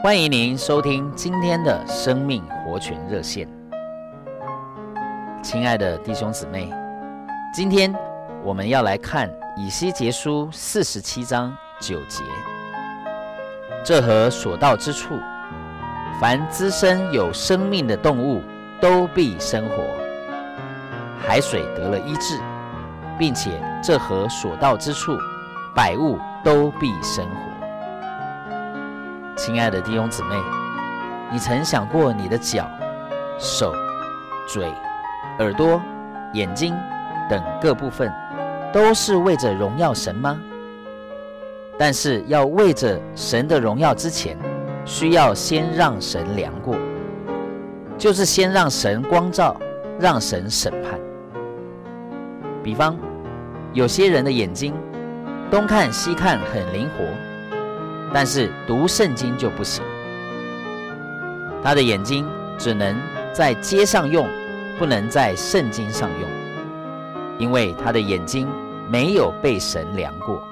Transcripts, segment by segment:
欢迎您收听今天的生命活泉热线。亲爱的弟兄姊妹，今天我们要来看以西结书四十七章九节。这河所到之处，凡滋生有生命的动物都必生活，海水得了医治，并且这河所到之处，百物都必生活。亲爱的弟兄姊妹，你曾想过你的脚、手、嘴、耳朵、眼睛等各部分，都是为着荣耀神吗？但是要为着神的荣耀之前，需要先让神量过，就是先让神光照，让神审判。比方，有些人的眼睛东看西看很灵活。但是读圣经就不行，他的眼睛只能在街上用，不能在圣经上用，因为他的眼睛没有被神量过。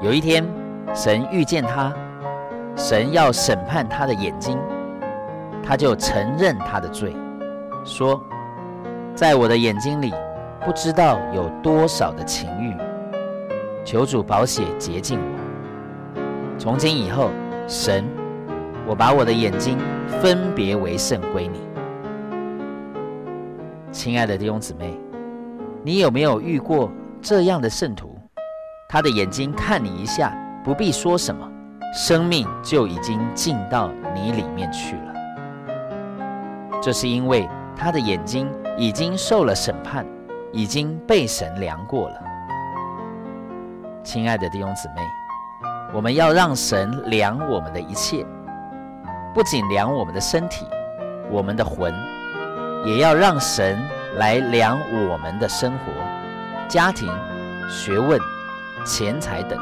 有一天，神遇见他，神要审判他的眼睛，他就承认他的罪，说：“在我的眼睛里，不知道有多少的情欲，求主保血洁净。”从今以后，神，我把我的眼睛分别为圣归你。亲爱的弟兄姊妹，你有没有遇过这样的圣徒？他的眼睛看你一下，不必说什么，生命就已经进到你里面去了。这是因为他的眼睛已经受了审判，已经被神量过了。亲爱的弟兄姊妹。我们要让神量我们的一切，不仅量我们的身体、我们的魂，也要让神来量我们的生活、家庭、学问、钱财等，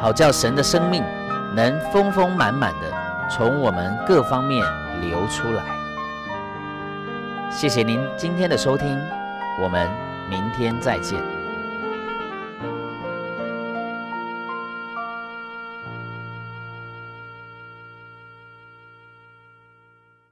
好叫神的生命能丰丰满满的从我们各方面流出来。谢谢您今天的收听，我们明天再见。